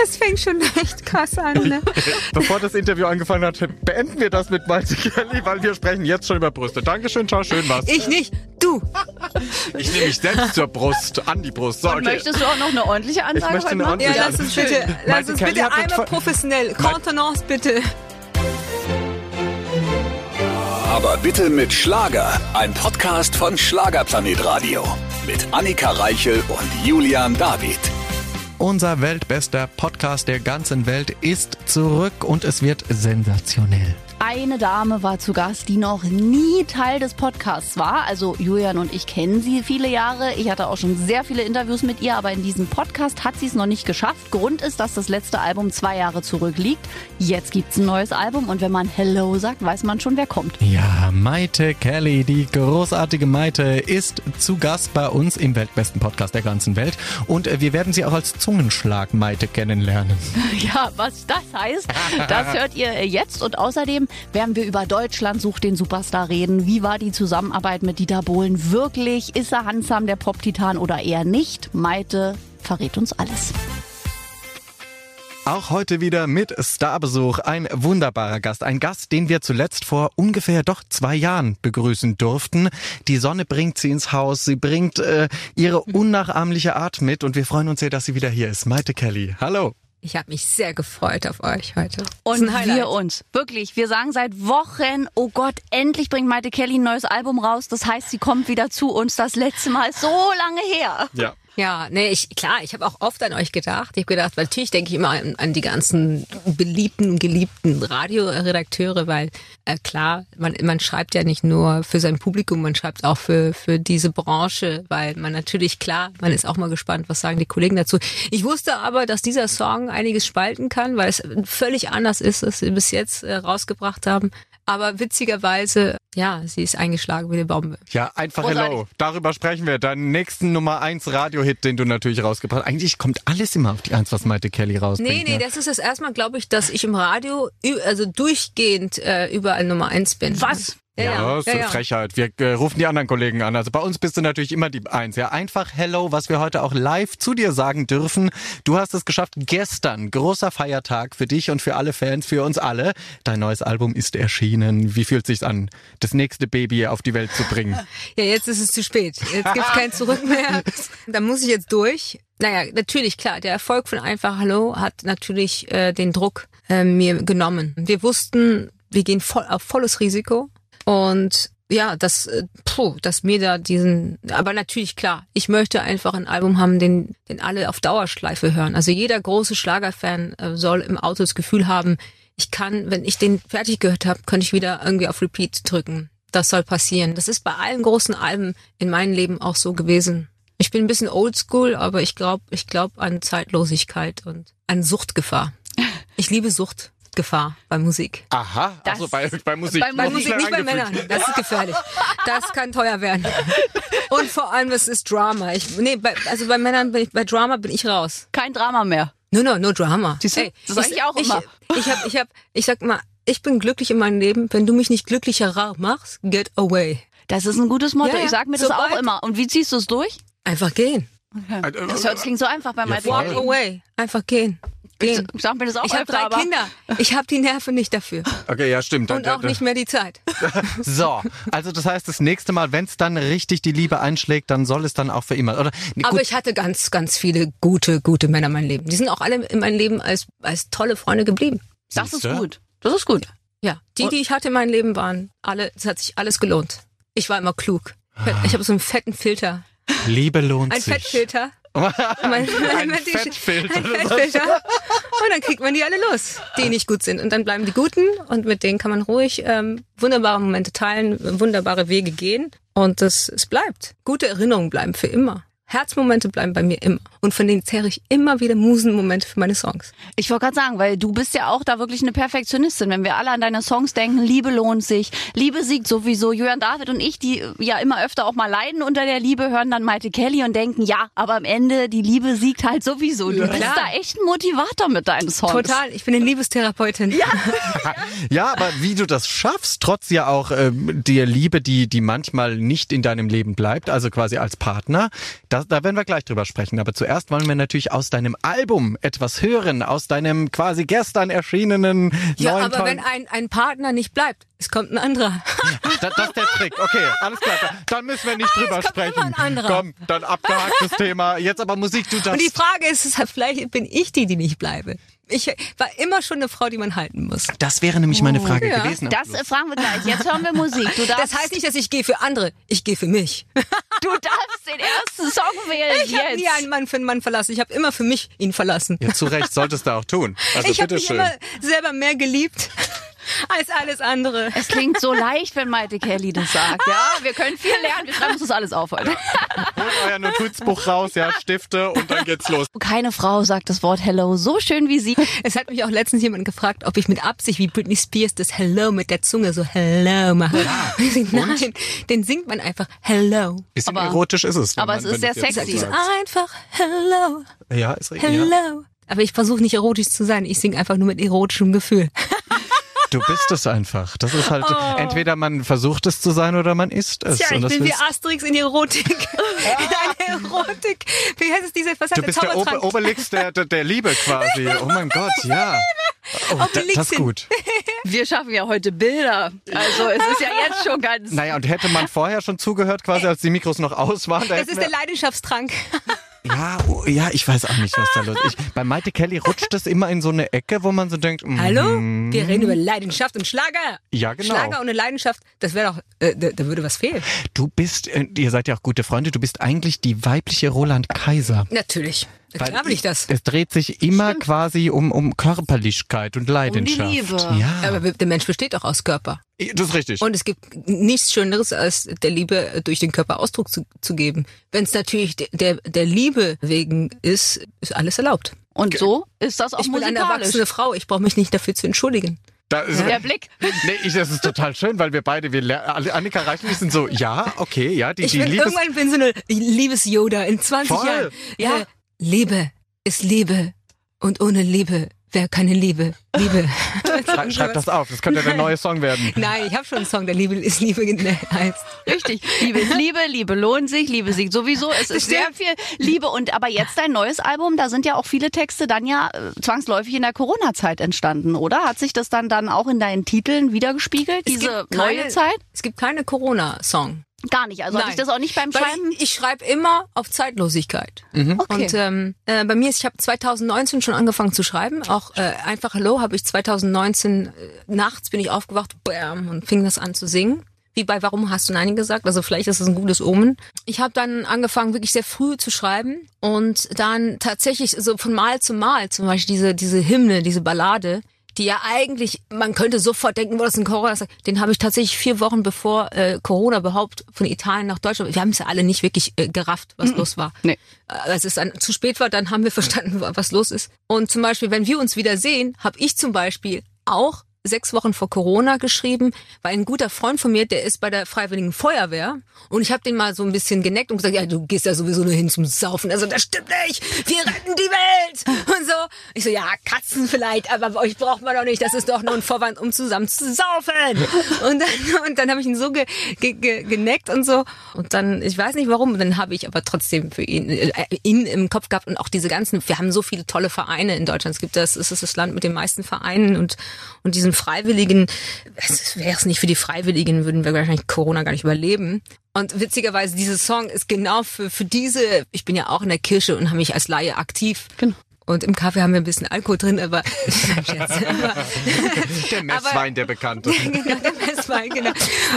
Das fängt schon echt krass an. Ne? Bevor das Interview angefangen hat, beenden wir das mit Malte Kelly, weil wir sprechen jetzt schon über Brüste. Dankeschön, ciao, schön was. Ich nicht, du. Ich nehme mich selbst zur Brust, an die Brust. So, Und okay. möchtest du auch noch eine ordentliche Ansage Ich möchte heute eine machen? Ja, ordentliche lass uns bitte, lass uns Kelly bitte einmal professionell. Kontenance bitte. Aber bitte mit Schlager. Ein Podcast von Schlagerplanet Radio. Mit Annika Reichel und Julian David. Unser weltbester Podcast der ganzen Welt ist zurück und es wird sensationell. Eine Dame war zu Gast, die noch nie Teil des Podcasts war. Also Julian und ich kennen sie viele Jahre. Ich hatte auch schon sehr viele Interviews mit ihr, aber in diesem Podcast hat sie es noch nicht geschafft. Grund ist, dass das letzte Album zwei Jahre zurückliegt. Jetzt gibt's ein neues Album und wenn man Hello sagt, weiß man schon, wer kommt. Ja, Maite Kelly, die großartige Maite, ist zu Gast bei uns im weltbesten Podcast der ganzen Welt. Und äh, wir werden sie auch als Zungenschlag Maite kennenlernen. Ja, was das heißt, das hört ihr jetzt. Und außerdem werden wir über Deutschland sucht den Superstar reden. Wie war die Zusammenarbeit mit Dieter Bohlen wirklich? Ist er Hansam der Pop-Titan oder eher nicht? Maite verrät uns alles. Auch heute wieder mit Starbesuch. Ein wunderbarer Gast. Ein Gast, den wir zuletzt vor ungefähr doch zwei Jahren begrüßen durften. Die Sonne bringt sie ins Haus. Sie bringt äh, ihre unnachahmliche Art mit und wir freuen uns sehr, dass sie wieder hier ist. Maite Kelly. Hallo. Ich habe mich sehr gefreut auf euch heute. Und wir uns. Wirklich, wir sagen seit Wochen, oh Gott, endlich bringt Maite Kelly ein neues Album raus. Das heißt, sie kommt wieder zu uns. Das letzte Mal ist so lange her. Ja. Ja, nee, ich klar, ich habe auch oft an euch gedacht. Ich habe gedacht, weil natürlich denke ich immer an, an die ganzen beliebten, geliebten Radioredakteure, weil äh, klar, man, man schreibt ja nicht nur für sein Publikum, man schreibt auch für für diese Branche, weil man natürlich klar, man ist auch mal gespannt, was sagen die Kollegen dazu. Ich wusste aber, dass dieser Song einiges spalten kann, weil es völlig anders ist, als sie bis jetzt äh, rausgebracht haben. Aber witzigerweise, ja, sie ist eingeschlagen wie eine Bombe. Ja, einfach Großartig. Hello. Darüber sprechen wir. Deinen nächsten Nummer 1 Radiohit, den du natürlich rausgebracht hast. Eigentlich kommt alles immer auf die Eins, was Maite Kelly rausbringt. Nee, nee, ne? das ist das erstmal, glaube ich, dass ich im Radio also durchgehend äh, überall Nummer eins bin. Was? Ja, ist eine Frechheit. Wir äh, rufen die anderen Kollegen an. Also bei uns bist du natürlich immer die Eins. Ja, einfach Hello, was wir heute auch live zu dir sagen dürfen. Du hast es geschafft gestern. Großer Feiertag für dich und für alle Fans, für uns alle. Dein neues Album ist erschienen. Wie fühlt sich's an, das nächste Baby auf die Welt zu bringen? Ja, jetzt ist es zu spät. Jetzt gibt's kein Zurück mehr. Da muss ich jetzt durch. Naja, natürlich, klar, der Erfolg von Einfach Hallo hat natürlich äh, den Druck äh, mir genommen. Wir wussten, wir gehen voll auf volles Risiko. Und ja, das, äh, puh, dass mir da diesen, aber natürlich klar, ich möchte einfach ein Album haben, den, den alle auf Dauerschleife hören. Also jeder große Schlagerfan äh, soll im Auto das Gefühl haben, ich kann, wenn ich den fertig gehört habe, kann ich wieder irgendwie auf Repeat drücken. Das soll passieren. Das ist bei allen großen Alben in meinem Leben auch so gewesen. Ich bin ein bisschen oldschool, aber ich glaube, ich glaube an Zeitlosigkeit und an Suchtgefahr. Ich liebe Suchtgefahr bei Musik. Aha, also bei, bei Musik. bei Bei Musik, nicht bei. Männern. Das ist gefährlich. Das kann teuer werden. Und vor allem, es ist Drama. Ich, nee, bei, also bei Männern bin ich, bei Drama bin ich raus. Kein Drama mehr. No, no, no Drama. Siehst du? Das sag ich auch immer. Ich hab, ich hab, ich sag mal, ich bin glücklich in meinem Leben. Wenn du mich nicht glücklicher machst, get away. Das ist ein gutes Motto. Ja, ja. Ich sag mir das Sobald- auch immer. Und wie ziehst du es durch? Einfach gehen. Das hört, klingt so einfach bei Maite Walk away. Einfach gehen. Gehen. Sag mir das auch Ich habe drei aber Kinder. Ich habe die Nerven nicht dafür. Okay, ja, stimmt. Und Da- auch da- nicht mehr die Zeit. So, also das heißt, das nächste Mal, wenn es dann richtig die Liebe einschlägt, dann soll es dann auch für immer. Oder nee, Aber ich hatte ganz, ganz viele gute, gute Männer in meinem Leben. Die sind auch alle in meinem Leben als, als tolle Freunde geblieben. das ist Siehste? gut. Das ist gut. Ja, die, die ich hatte in meinem Leben waren alle, es hat sich alles gelohnt. Ich war immer klug. Ich habe so einen fetten Filter. Liebe lohnt Ein sich. Fettfilter. Mein, Ein Fettfilter. Ein Fettfilter. Und dann kriegt man die alle los, die nicht gut sind. Und dann bleiben die Guten und mit denen kann man ruhig ähm, wunderbare Momente teilen, wunderbare Wege gehen. Und das, es bleibt. Gute Erinnerungen bleiben für immer. Herzmomente bleiben bei mir immer. Und von denen zehre ich immer wieder Musenmomente für meine Songs. Ich wollte gerade sagen, weil du bist ja auch da wirklich eine Perfektionistin. Wenn wir alle an deine Songs denken, Liebe lohnt sich, Liebe siegt sowieso. Julian David und ich, die ja immer öfter auch mal leiden unter der Liebe, hören dann Maite Kelly und denken, ja, aber am Ende, die Liebe siegt halt sowieso. Du bist klar. da echt ein Motivator mit deinen Songs. Total. Ich bin eine Liebestherapeutin. Ja. Ja, aber wie du das schaffst, trotz ja auch ähm, der Liebe, die, die manchmal nicht in deinem Leben bleibt, also quasi als Partner, das Das, da werden wir gleich drüber sprechen. Aber zuerst wollen wir natürlich aus deinem Album etwas hören, aus deinem quasi gestern erschienenen Ja, neuen aber wenn ein, ein Partner nicht bleibt, es kommt ein anderer. das, das ist der Trick. Okay, alles klar. Da- Dann müssen wir nicht Ah, es drüber kommt sprechen. immer ein anderer. Komm, dann abgehaktes Thema. Jetzt aber Musik, du das. Und die Frage ist, ist, vielleicht bin ich die, die nicht bleibe. Ich war immer schon eine Frau, die man halten muss. Das wäre nämlich meine Frage ja. gewesen. Das fragen wir gleich. Jetzt hören wir Musik. Du darfst, Das heißt nicht, dass ich gehe für andere. Ich gehe für mich. du darfst den ersten Song wählen Ich habe jetzt. nie einen Mann für einen Mann verlassen. Ich habe immer für mich ihn verlassen. ja, zu Recht solltest du auch tun. Also ich habe mich bitteschön. immer selber mehr geliebt als alles andere. Es klingt so leicht, wenn Maite Kelly das sagt. Ja, wir können viel lernen. Wir schreiben uns das alles auf heute. Holt euer Notizbuch raus, ja, Stifte und dann geht's los. Keine Frau sagt das Wort Hello so schön wie sie. Es hat mich auch letztens jemand gefragt, ob ich mit Absicht wie Britney Spears das Hello mit der Zunge so Hello mache. Sag, Nein, den singt man einfach Hello. Bisschen Aber- erotisch ist es. aber man- es ist sehr sexy. Ist einfach Hello, Ja, ist richtig. Ja. Hello. Aber ich versuche nicht erotisch zu sein. Ich singe einfach nur mit erotischem Gefühl. Du bist es einfach. Das ist halt, entweder man versucht es zu sein oder man ist es. Oh. Tja, Und ich das bin wie Asterix in die Erotik. in eine Erotik. Wie heißt es diese, was hat Du bist der? Ober Obelix der, der, der Liebe quasi. Oh mein Gott, ja. Oh, da, das ist gut. Wir schaffen ja heute Bilder. Also es ist ja jetzt schon ganz... Naja, und hätte man vorher schon zugehört, quasi als die Mikros noch aus waren, da Das ist der Leidenschaftstrank. Ja, oh, ja, ich weiß auch nicht, was da los ist. Ich, bei Maite Kelly rutscht es immer in so eine Ecke, wo man so denkt, mm, Hallo? Wir reden über Leidenschaft und Schlager. Ja, genau. Schlager ohne Leidenschaft, das wäre doch, äh, da, da würde was fehlen. du bist, äh, ihr seid ja auch gute Freunde, du bist eigentlich die weibliche Roland Kaiser. Natürlich. Weil Klar will ich das. Es dreht sich immer quasi um, um Körperlichkeit und Leidenschaft. Liebe. Ja, Aber der Mensch besteht auch aus Körper. das ist richtig. Und es gibt nichts Schöneres, als der Liebe durch den Körper Ausdruck zu, zu geben. Wenn es natürlich de- der, der Liebe wegen ist, ist alles erlaubt. Und so ist das auch Ich bin eine musikalisch. erwachsene Frau, ich brauche mich nicht dafür zu entschuldigen. da ist, Der Blick. Nee, ich, das ist total schön, weil wir beide, wir Annika Reichel, wir sind so, ja, okay, ja, die, Ich die bin Liebes... irgendwann bin so eine Liebes-Yoda in 20 Voll. Jahren. Ja. Liebe ist Liebe und ohne Liebe wäre keine Liebe. Liebe. Schrei, schreib das auf, das könnte der neue Song werden. Nein, ich habe schon einen Song, der Liebe ist Liebe heißt. Richtig. Liebe ist Liebe, Liebe lohnt sich, Liebe siegt sowieso. Es ist sehr viel Liebe. Und aber jetzt dein neues Album, da sind ja auch viele Texte dann ja äh, zwangsläufig in der Corona-Zeit entstanden, oder? Hat sich das dann dann auch in deinen Titeln wiedergespiegelt, Es diese gibt neue keine- Zeit? Es gibt keine Corona-Song. Gar nicht. Also hatte ich Nein. das auch nicht beim Weil Schreiben. ich, ich schreibe immer auf Zeitlosigkeit. Okay. Und ähm, äh, bei mir ist, ich habe 2019 schon angefangen zu schreiben. Auch äh, einfach Hallo habe ich 2019 äh, nachts bin ich aufgewacht, bam, und fing das an zu singen. Wie bei Warum hast du Nein gesagt? Also vielleicht ist das ein gutes Omen. Ich habe dann angefangen, wirklich sehr früh zu schreiben und dann tatsächlich so von Mal zu Mal, zum Beispiel diese diese Hymne, diese Ballade, die ja eigentlich, man könnte sofort denken, wo das ein Corona ist. Den habe ich tatsächlich vier Wochen bevor äh, Corona überhaupt von Italien nach Deutschland, wir haben es ja alle nicht wirklich äh, gerafft, was los war. Nee. Äh, Als es dann zu spät war, dann haben wir verstanden, was los ist. Und zum Beispiel, wenn wir uns wieder sehen, habe ich zum Beispiel auch sechs Wochen vor Corona geschrieben, weil ein guter Freund von mir, der ist bei der Freiwilligen Feuerwehr und ich habe den mal so ein bisschen geneckt und gesagt, ja, du gehst ja sowieso nur hin zum Saufen. Also das stimmt nicht, wir retten die Welt und so. Ich so, ja, Katzen vielleicht, aber euch braucht man doch nicht, das ist doch nur ein Vorwand, um zusammen zu saufen. Und dann, und dann habe ich ihn so ge, ge, ge, geneckt und so und dann, ich weiß nicht warum, dann habe ich aber trotzdem für ihn, äh, ihn im Kopf gehabt und auch diese ganzen, wir haben so viele tolle Vereine in Deutschland. Es gibt das, es ist das Land mit den meisten Vereinen und, und diesen Freiwilligen, wäre es nicht für die Freiwilligen, würden wir wahrscheinlich Corona gar nicht überleben. Und witzigerweise, dieser Song ist genau für, für diese, ich bin ja auch in der Kirche und habe mich als Laie aktiv. Genau. Und im Kaffee haben wir ein bisschen Alkohol drin, aber, Der Messwein, der bekannte. genau, der Messwein, genau.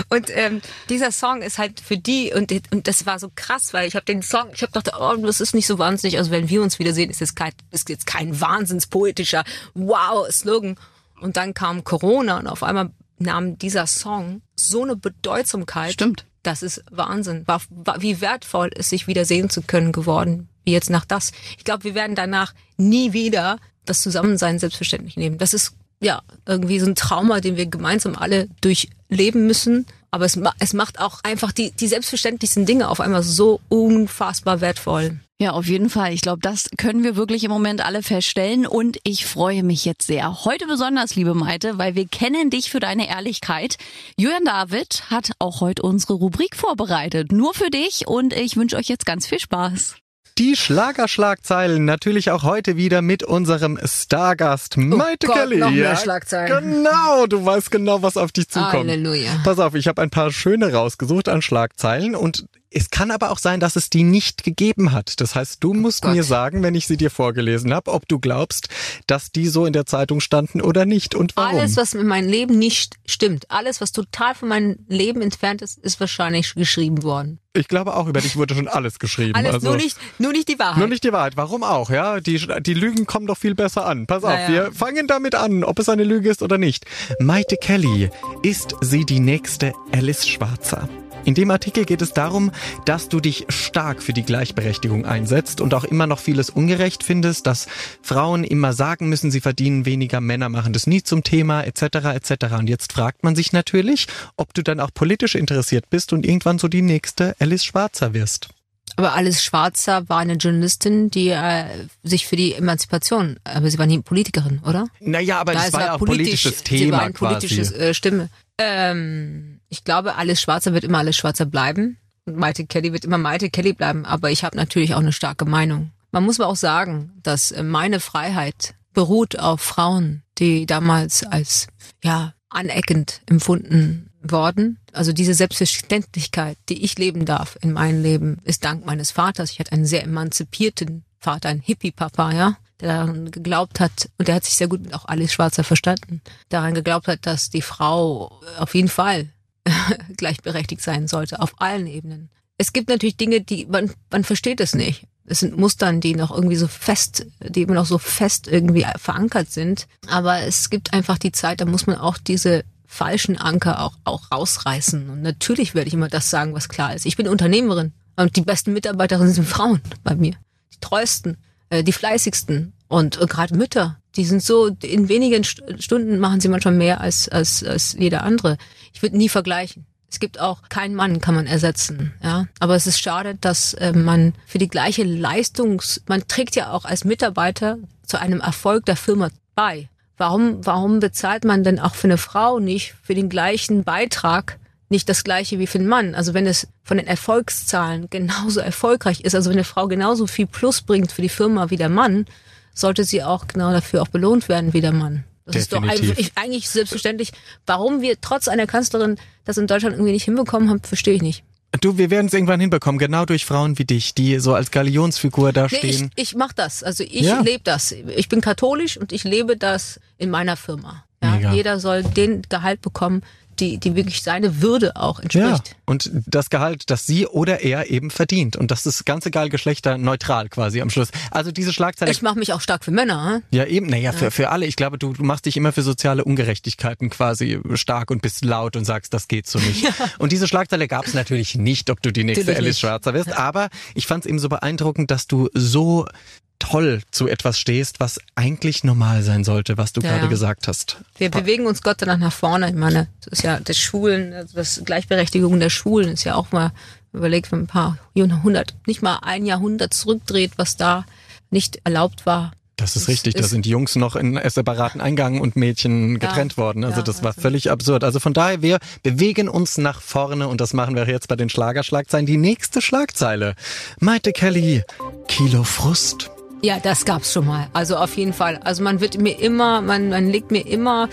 Und ähm, dieser Song ist halt für die und, und das war so krass, weil ich habe den Song, ich habe gedacht, oh, das ist nicht so wahnsinnig. Also wenn wir uns wiedersehen, ist jetzt kein, ist jetzt kein wahnsinns poetischer Wow-Slogan. Und dann kam Corona und auf einmal nahm dieser Song so eine Bedeutsamkeit. Stimmt. Das ist Wahnsinn. War, war, wie wertvoll es sich wieder sehen zu können geworden, wie jetzt nach das. Ich glaube, wir werden danach nie wieder das Zusammensein selbstverständlich nehmen. Das ist ja irgendwie so ein Trauma, den wir gemeinsam alle durchleben müssen. Aber es, ma- es macht auch einfach die, die selbstverständlichsten Dinge auf einmal so unfassbar wertvoll. Ja, auf jeden Fall. Ich glaube, das können wir wirklich im Moment alle feststellen. Und ich freue mich jetzt sehr. Heute besonders, liebe Maite, weil wir kennen dich für deine Ehrlichkeit. Julian David hat auch heute unsere Rubrik vorbereitet. Nur für dich. Und ich wünsche euch jetzt ganz viel Spaß. Die Schlagerschlagzeilen natürlich auch heute wieder mit unserem Stargast Maite Oh Gott, Kelly. noch mehr Schlagzeilen. Genau, du weißt genau, was auf dich zukommt. Halleluja. Pass auf, ich habe ein paar schöne rausgesucht an Schlagzeilen und es kann aber auch sein, dass es die nicht gegeben hat. Das heißt, du musst Gott. mir sagen, wenn ich sie dir vorgelesen habe, ob du glaubst, dass die so in der Zeitung standen oder nicht und warum. Alles, was in meinem Leben nicht stimmt, alles, was total von meinem Leben entfernt ist, ist wahrscheinlich geschrieben worden. ich glaube auch, über dich wurde schon alles geschrieben. Alles, also nur, nicht, nur nicht die Wahrheit. Nur nicht die Wahrheit. Warum auch, ja? Die, die Lügen kommen doch viel besser an. Pass auf, Naja. wir fangen damit an, ob es eine Lüge ist oder nicht. Maite Kelly, ist sie die nächste Alice Schwarzer? In dem Artikel geht es darum, dass du dich stark für die Gleichberechtigung einsetzt und auch immer noch vieles ungerecht findest, dass Frauen immer sagen müssen, sie verdienen weniger, Männer machen das nie zum Thema, etc. etc. Und jetzt fragt man sich natürlich, ob du dann auch politisch interessiert bist und irgendwann so die nächste Alice Schwarzer wirst. Aber Alice Schwarzer war eine Journalistin, die äh, sich für die Emanzipation, aber sie war nie Politikerin, oder? Naja, aber Na, das es war ja auch ein politisches sie Thema war ein politisches äh, Stimme. Ähm, ich glaube, Alice Schwarzer wird immer Alice Schwarzer bleiben. Und Maite Kelly wird immer Maite Kelly bleiben. Aber ich habe natürlich auch eine starke Meinung. Man muss aber auch sagen, dass äh, meine Freiheit beruht auf Frauen, die damals als ja aneckend empfunden worden. Also diese Selbstverständlichkeit, die ich leben darf in meinem Leben, ist dank meines Vaters. Ich hatte einen sehr emanzipierten Vater, einen Hippie-Papa, ja, der daran geglaubt hat, und der hat sich sehr gut mit auch Alice Schwarzer verstanden, daran geglaubt hat, dass die Frau auf jeden Fall gleichberechtigt sein sollte, auf allen Ebenen. Es gibt natürlich Dinge, die man, man versteht es nicht. Es sind Mustern, die noch irgendwie so fest, die immer noch so fest irgendwie verankert sind. Aber es gibt einfach die Zeit, da muss man auch diese falschen Anker auch, auch rausreißen. Und natürlich werde ich immer das sagen, was klar ist. Ich bin Unternehmerin und die besten Mitarbeiterinnen sind Frauen bei mir. Die treuesten, äh, die fleißigsten und äh, gerade Mütter. Die sind so, in wenigen St Stunden machen sie manchmal mehr als, als, als jeder andere. Ich würde nie vergleichen. Es gibt auch keinen Mann, kann man ersetzen, ja. Aber es ist schade, dass äh, man für die gleiche Leistungs, man trägt ja auch als Mitarbeiter zu einem Erfolg der Firma bei. Warum, warum bezahlt man denn auch für eine Frau nicht für den gleichen Beitrag nicht das gleiche wie für einen Mann? Also wenn es von den Erfolgszahlen genauso erfolgreich ist, also wenn eine Frau genauso viel Plus bringt für die Firma wie der Mann, sollte sie auch genau dafür auch belohnt werden wie der Mann. Das ist doch Definitiv. eigentlich, eigentlich selbstverständlich. Warum wir trotz einer Kanzlerin das in Deutschland irgendwie nicht hinbekommen haben, verstehe ich nicht. Du, wir werden es irgendwann hinbekommen, genau durch Frauen wie dich, die so als Galionsfigur da Nee, ich, stehen. ich mach das. Also ich Ja. lebe das. Ich bin katholisch und ich lebe das in meiner Firma. Ja? Mega. Jeder soll den Gehalt bekommen, die, die wirklich seine Würde auch ja, entspricht. und das Gehalt, das sie oder er eben verdient. Und das ist ganz egal geschlechterneutral quasi am Schluss. Also diese Schlagzeile Ich mache mich auch stark für Männer. hm? Ja, eben, naja, für, für alle. Ich glaube, du, du machst dich immer für soziale Ungerechtigkeiten quasi stark und bist laut und sagst, das geht so nicht. Und diese Schlagzeile gab es natürlich nicht, ob du die nächste Alice. Schwarzer wirst. Aber ich fand es eben so beeindruckend, dass du so toll zu etwas stehst, was eigentlich normal sein sollte, was du Ja, gerade ja. gesagt hast. Wir bewegen uns Gott sei Dank nach vorne. Ich meine, das ist ja das Schulen, also das Gleichberechtigung der Schulen ist ja auch mal überlegt, wenn man ein paar Jahrhundert, nicht mal ein Jahrhundert zurückdreht, was da nicht erlaubt war. Das ist richtig, da sind Jungs noch in separaten Eingang und Mädchen getrennt worden. Also ja, das war also- völlig absurd. Also von daher, wir bewegen uns nach vorne und das machen wir jetzt bei den Schlagerschlagzeilen. Die nächste Schlagzeile. Maite Kelly, Kilo Frust. Ja, das gab's schon mal. Also auf jeden Fall. Also man wird mir immer, man, man legt mir immer,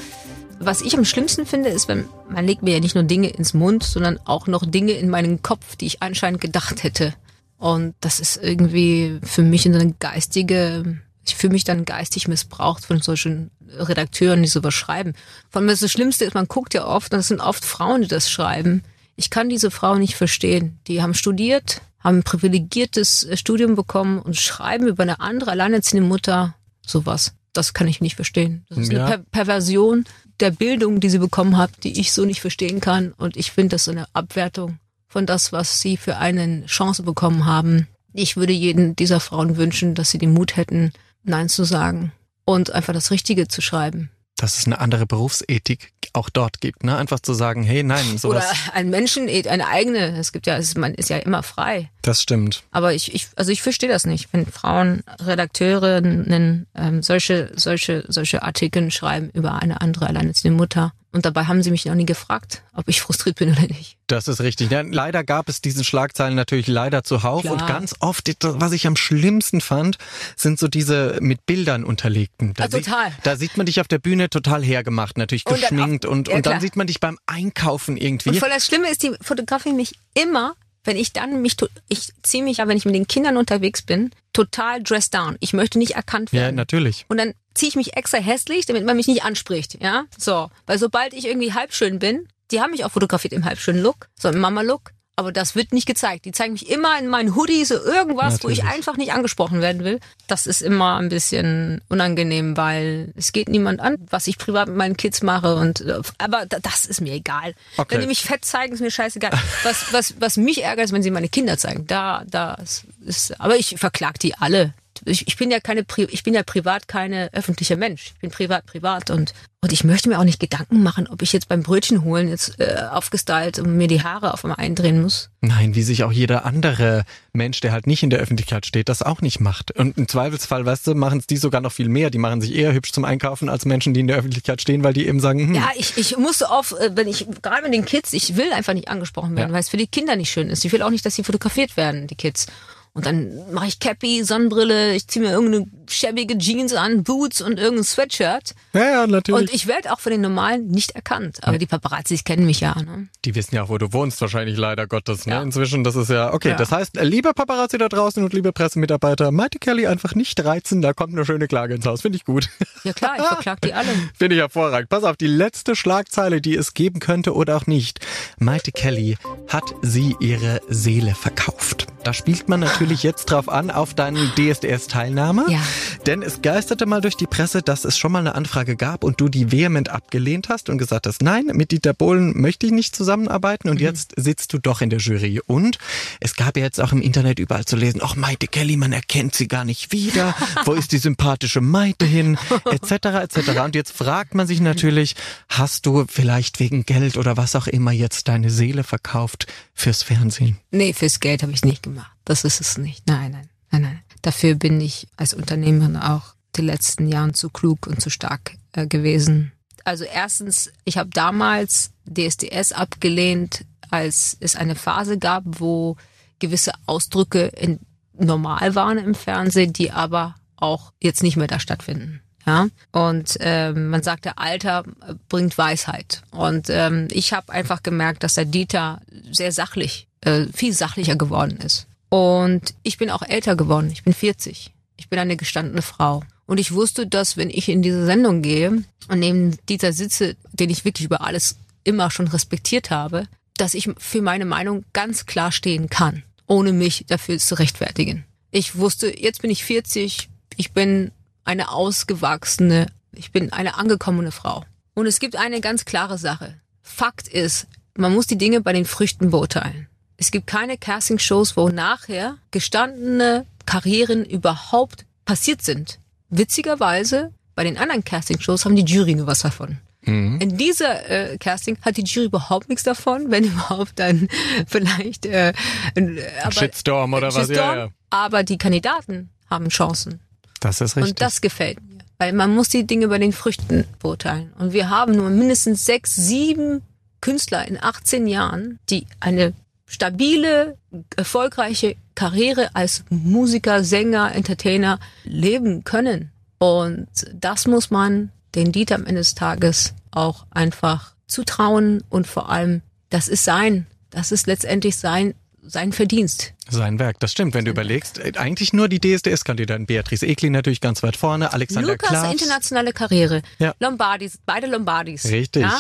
was ich am schlimmsten finde, ist, wenn man legt mir ja nicht nur Dinge ins Mund, sondern auch noch Dinge in meinen Kopf, die ich anscheinend gedacht hätte. Und das ist irgendwie für mich in so eine geistige, ich fühle mich dann geistig missbraucht von solchen Redakteuren, die sowas schreiben. Vor allem das Schlimmste ist, man guckt ja oft, und das sind oft Frauen, die das schreiben. Ich kann diese Frauen nicht verstehen. Die haben studiert, haben ein privilegiertes äh, Studium bekommen und schreiben über eine andere alleinerziehende Mutter sowas. Das kann ich nicht verstehen. Das ist Ja. eine per Perversion der Bildung, die sie bekommen hat, die ich so nicht verstehen kann. Und ich finde das so eine Abwertung von das, was sie für eine Chance bekommen haben. Ich würde jeden dieser Frauen wünschen, dass sie den Mut hätten, Nein zu sagen und einfach das Richtige zu schreiben. Dass es eine andere Berufsethik auch dort gibt, ne? Einfach zu sagen, hey, nein, sowas. Oder ein Menschen, eine eigene, es gibt ja, es man ist ja immer frei. Das stimmt. Aber ich, ich also ich verstehe das nicht, wenn Frauen Redakteurinnen ähm, solche solche solche Artikel schreiben über eine andere alleinerziehende Mutter. Und dabei haben sie mich noch nie gefragt, ob ich frustriert bin oder nicht. Das ist richtig. Ja, leider gab es diesen Schlagzeilen natürlich leider zuhauf. Klar. Und ganz oft, was ich am schlimmsten fand, sind so diese mit Bildern unterlegten. Da, Ah, total. Sieht, da sieht man dich auf der Bühne total hergemacht, natürlich Und dann geschminkt. und, ja, und dann sieht man dich beim Einkaufen irgendwie. Und voll das Schlimme ist, die fotografieren mich immer, wenn ich dann mich, ich ziehe mich ja, wenn ich mit den Kindern unterwegs bin, total dressed down. Ich möchte nicht erkannt ja, werden. natürlich. Und dann ziehe ich mich extra hässlich, damit man mich nicht anspricht, ja? So, weil sobald ich irgendwie halbschön bin, die haben mich auch fotografiert im halbschönen Look, so im Mama-Look, aber das wird nicht gezeigt. Die zeigen mich immer in meinen Hoodie, so irgendwas, wo ich Natürlich. einfach nicht angesprochen werden will. Das ist immer ein bisschen unangenehm, weil es geht niemand an, was ich privat mit meinen Kids mache und äh, aber da- das ist mir egal. Okay. Wenn die mich fett zeigen, ist mir scheißegal. Was was was mich ärgert, ist, wenn sie meine Kinder zeigen. Da da ist aber ich verklag die alle. Ich, ich bin ja keine ich bin ja privat keine öffentlicher Mensch. Ich bin privat privat und und ich möchte mir auch nicht Gedanken machen, ob ich jetzt beim Brötchen holen jetzt äh, aufgestylt und mir die Haare auf einmal eindrehen muss. Nein, wie sich auch jeder andere Mensch, der halt nicht in der Öffentlichkeit steht, das auch nicht macht. Und im Zweifelsfall, weißt du, machen es die sogar noch viel mehr. Die machen sich eher hübsch zum Einkaufen als Menschen, die in der Öffentlichkeit stehen, weil die eben sagen, hm, Ja, ich, ich muss so oft, äh, wenn ich, gerade mit den Kids, ich will einfach nicht angesprochen werden, Ja. weil es für die Kinder nicht schön ist. Ich will auch nicht, dass sie fotografiert werden, die Kids. Und dann mache ich Cappy, Sonnenbrille, ich ziehe mir irgendeine schäbige Jeans an, Boots und irgendein Sweatshirt. ja, ja, natürlich. Und ich werde auch von den Normalen nicht erkannt. Aber die Paparazzis kennen mich ja. Ne? Die wissen ja auch, wo du wohnst, wahrscheinlich leider Gottes. Ne? Ja. Inzwischen, das ist ja, okay, Ja. das heißt, äh, liebe Paparazzi da draußen und liebe Pressemitarbeiter, Maite Kelly einfach nicht reizen, da kommt eine schöne Klage ins Haus. Finde ich gut. Ja klar, ich verklag die alle. Finde ich hervorragend. Pass auf, die letzte Schlagzeile, die es geben könnte oder auch nicht. Maite Kelly hat sie ihre Seele verkauft. Da spielt man natürlich jetzt drauf an, auf deine DSDS-Teilnahme. Ja. Denn es geisterte mal durch die Presse, dass es schon mal eine Anfrage gab und du die vehement abgelehnt hast und gesagt hast, nein, mit Dieter Bohlen möchte ich nicht zusammenarbeiten und jetzt sitzt du doch in der Jury. Und es gab ja jetzt auch im Internet überall zu lesen, ach Maite Kelly, man erkennt sie gar nicht wieder. Wo ist die sympathische Maite hin? Etc. etc. Und jetzt fragt man sich natürlich, hast du vielleicht wegen Geld oder was auch immer jetzt deine Seele verkauft fürs Fernsehen? Nee, fürs Geld habe ich nicht gemacht. Das ist es nicht. Nein, nein, nein, nein. Dafür bin ich als Unternehmerin auch die letzten Jahren zu klug und zu stark äh, gewesen. Also erstens, ich habe damals DSDS abgelehnt, als es eine Phase gab, wo gewisse Ausdrücke in, normal waren im Fernsehen, die aber auch jetzt nicht mehr da stattfinden. Ja, und ähm, man sagt, der Alter bringt Weisheit. Und ähm, ich habe einfach gemerkt, dass der Dieter sehr sachlich, äh, viel sachlicher geworden ist. Und ich bin auch älter geworden. Ich bin 40. Ich bin eine gestandene Frau. Und ich wusste, dass wenn ich in diese Sendung gehe und neben Dieter sitze, den ich wirklich über alles immer schon respektiert habe, dass ich für meine Meinung ganz klar stehen kann, ohne mich dafür zu rechtfertigen. Ich wusste, jetzt bin ich 40, ich bin eine ausgewachsene, ich bin eine angekommene Frau. Und es gibt eine ganz klare Sache. Fakt ist, man muss die Dinge bei den Früchten beurteilen. Es gibt keine Casting-Shows, wo nachher gestandene Karrieren überhaupt passiert sind. Witzigerweise, bei den anderen Casting-Shows haben die Jury nur was davon. In dieser äh, Casting hat die Jury überhaupt nichts davon, wenn überhaupt dann vielleicht äh, ein, aber, Shitstorm oder was? Ja, Shitstorm, ja. Aber die Kandidaten haben Chancen. Das ist richtig. Und das gefällt mir. Weil man muss die Dinge bei den Früchten beurteilen. Und wir haben nur mindestens sechs, sieben Künstler in 18 Jahren, die eine stabile, erfolgreiche Karriere als Musiker, Sänger, Entertainer leben können. Und das muss man den Dieter am Ende des Tages auch einfach zutrauen und vor allem, das ist sein, das ist letztendlich sein, sein Verdienst. Sein Werk, das stimmt. Wenn du überlegst, äh, eigentlich nur die DSDS-Kandidaten. Beatrice Egli natürlich ganz weit vorne, Alexander Lukas Klaas. internationale Karriere. Ja. Lombardis, beide Lombardis. Richtig. Ja?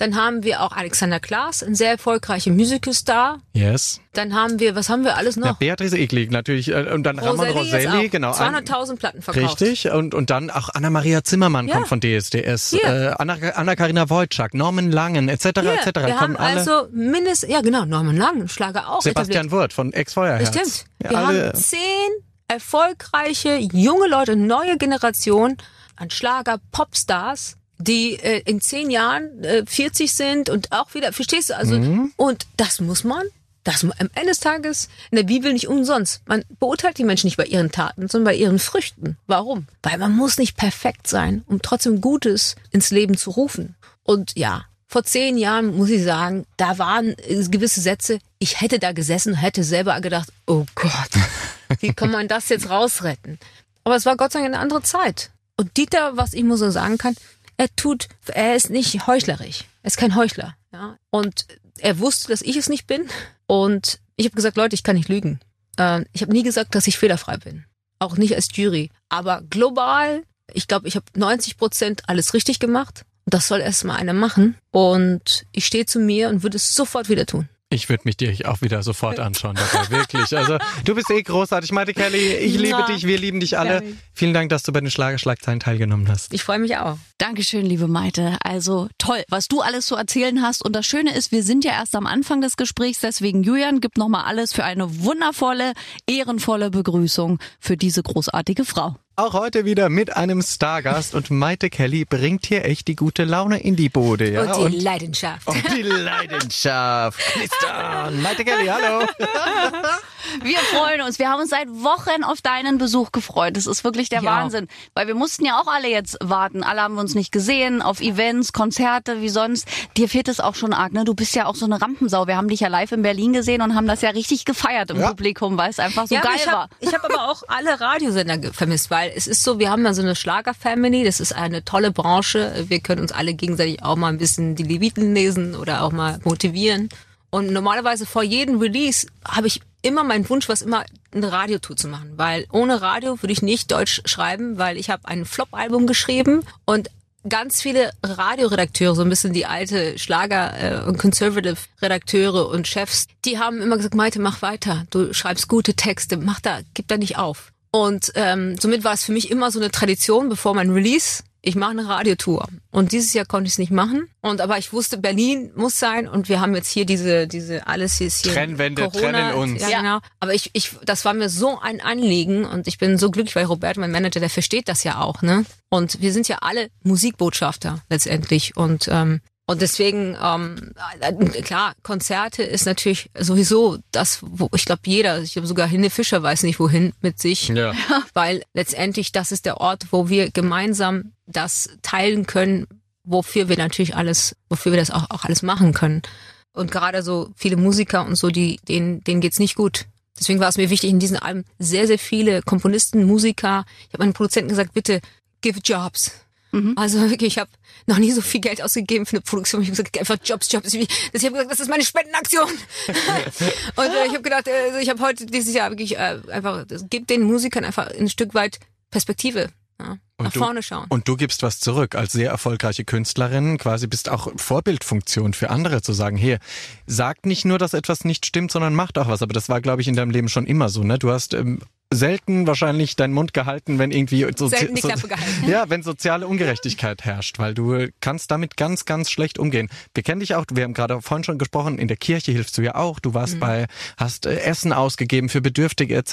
Dann haben wir auch Alexander Klaas, ein sehr erfolgreicher Musicalstar. Yes. Dann haben wir, was haben wir alles Ja, noch? Beatrice Egli natürlich. äh, Und dann Ramon Rosalie jetzt Roselli, genau. ein- 200.000 Platten verkauft. Richtig. Und, und dann auch Anna-Maria Zimmermann Ja. kommt von DSDS. Hier. Äh, Anna- Anna-Karina Wojcik, Norman Langen, etc. Hier, etc. wir haben also mindestens, ja genau, Norman Lang, Schlager auch. Sebastian etabliert. Wirth von Ex-Feuerherz. Stimmt. Ja, Wir alle, haben zehn erfolgreiche junge Leute, neue Generation an Schlager, Popstars, die äh, in zehn Jahren äh, 40 sind und auch wieder, verstehst du? Also Mhm. und das muss man man am Ende des Tages in der Bibel nicht umsonst. Man beurteilt die Menschen nicht bei ihren Taten, sondern bei ihren Früchten. Warum? Weil man muss nicht perfekt sein, um trotzdem Gutes ins Leben zu rufen. Und ja, vor zehn Jahren muss ich sagen, da waren gewisse Sätze, ich hätte da gesessen, hätte selber gedacht, oh Gott, wie kann man das jetzt rausretten? Aber es war Gott sei Dank eine andere Zeit. Und Dieter, was ich nur so sagen kann, er tut, er ist nicht heuchlerisch. Er ist kein Heuchler. Ja? Und er wusste, dass ich es nicht bin. Und ich habe gesagt, Leute, ich kann nicht lügen. Äh, ich habe nie gesagt, dass ich fehlerfrei bin. Auch nicht als Jury. Aber global, ich glaube, ich habe 90 Prozent alles richtig gemacht. Und das soll erst mal einer machen. Und ich stehe zu mir und würde es sofort wieder tun. Ich würde mich dir auch wieder sofort anschauen dabei, wirklich. Also du bist eh großartig, Maite Kelly. Ich liebe Ja. dich, wir lieben dich alle. Vielen Dank, dass du bei den Schlagerschlagzeilen teilgenommen hast. Ich freue mich auch. Dankeschön, liebe Maite. Also toll, was du alles zu erzählen hast. Und das Schöne ist, wir sind ja erst am Anfang des Gesprächs. Deswegen, Julian, gibt nochmal alles für eine wundervolle, ehrenvolle Begrüßung für diese großartige Frau. Auch heute wieder mit einem Stargast und Maite Kelly bringt hier echt die gute Laune in die Bude. Ja? und die Leidenschaft. und die Leidenschaft. Knistern. Maite Kelly, hallo. Wir freuen uns. Wir haben uns seit Wochen auf deinen Besuch gefreut. Das ist wirklich der Ja. Wahnsinn. Weil wir mussten ja auch alle jetzt warten. Alle haben wir uns nicht gesehen. Auf Events, Konzerte, wie sonst. Dir fehlt es auch schon arg, ne? Du bist ja auch so eine Rampensau. Wir haben dich ja live in Berlin gesehen und haben das ja richtig gefeiert im Ja. Publikum, weil es einfach so ja, geil ich war. hab, Ich habe aber auch alle Radiosender vermisst, weil es ist so, wir haben ja so eine Schlager-Family, das ist eine tolle Branche. Wir können uns alle gegenseitig auch mal ein bisschen die Leviten lesen oder auch mal motivieren. Und normalerweise vor jedem Release habe ich immer meinen Wunsch, was immer ein Radiotour zu machen, weil ohne Radio würde ich nicht Deutsch schreiben, weil ich habe ein Flop-Album geschrieben und ganz viele Radioredakteure, so ein bisschen die alte Schlager- äh, und Conservative-Redakteure und Chefs, die haben immer gesagt, Maite, mach weiter, du schreibst gute Texte, mach da, gib da nicht auf. Und ähm, somit war es für mich immer so eine Tradition, bevor mein Release, ich mache eine Radiotour. Und dieses Jahr konnte ich es nicht machen. Und aber ich wusste, Berlin muss sein und wir haben jetzt hier diese, diese alles hier ist hier Trennwände Corona, trennen uns. Ja, Ja. genau. Aber ich, ich, das war mir so ein Anliegen und ich bin so glücklich, weil Robert, mein Manager, der versteht das ja auch, ne? Und wir sind ja alle Musikbotschafter letztendlich und ähm, und deswegen, ähm, äh, klar, Konzerte ist natürlich sowieso das, wo ich glaube jeder, ich glaube sogar Hinde Fischer weiß nicht wohin mit sich, Ja. weil letztendlich das ist der Ort, wo wir gemeinsam das teilen können, wofür wir natürlich alles, wofür wir das auch, auch alles machen können. Und gerade so viele Musiker und so, die, denen, denen geht's nicht gut. Deswegen war es mir wichtig, in diesen Alben sehr, sehr viele Komponisten, Musiker. Ich habe meinen Produzenten gesagt, bitte give Jobs. Also wirklich, ich habe noch nie so viel Geld ausgegeben für eine Produktion. Ich habe gesagt, einfach Jobs, Jobs. Ich habe gesagt, das ist meine Spendenaktion. und äh, ich habe gedacht, also ich habe heute dieses Jahr wirklich äh, einfach, gibt den Musikern einfach ein Stück weit Perspektive. Ja, nach du- vorne schauen. Und du gibst was zurück als sehr erfolgreiche Künstlerin, quasi bist auch Vorbildfunktion für andere zu sagen, hier, sagt nicht nur, dass etwas nicht stimmt, sondern macht auch was. Aber das war, glaube ich, in deinem Leben schon immer so, ne? Du hast ähm, selten wahrscheinlich deinen Mund gehalten, wenn irgendwie so, Selten die Klappe gehalten. Ja, wenn soziale Ungerechtigkeit herrscht, weil du kannst damit ganz, ganz schlecht umgehen. Wir kennen dich auch, wir haben gerade vorhin schon gesprochen, in der Kirche hilfst du ja auch. Du warst bei, hast äh, Essen ausgegeben für Bedürftige etc.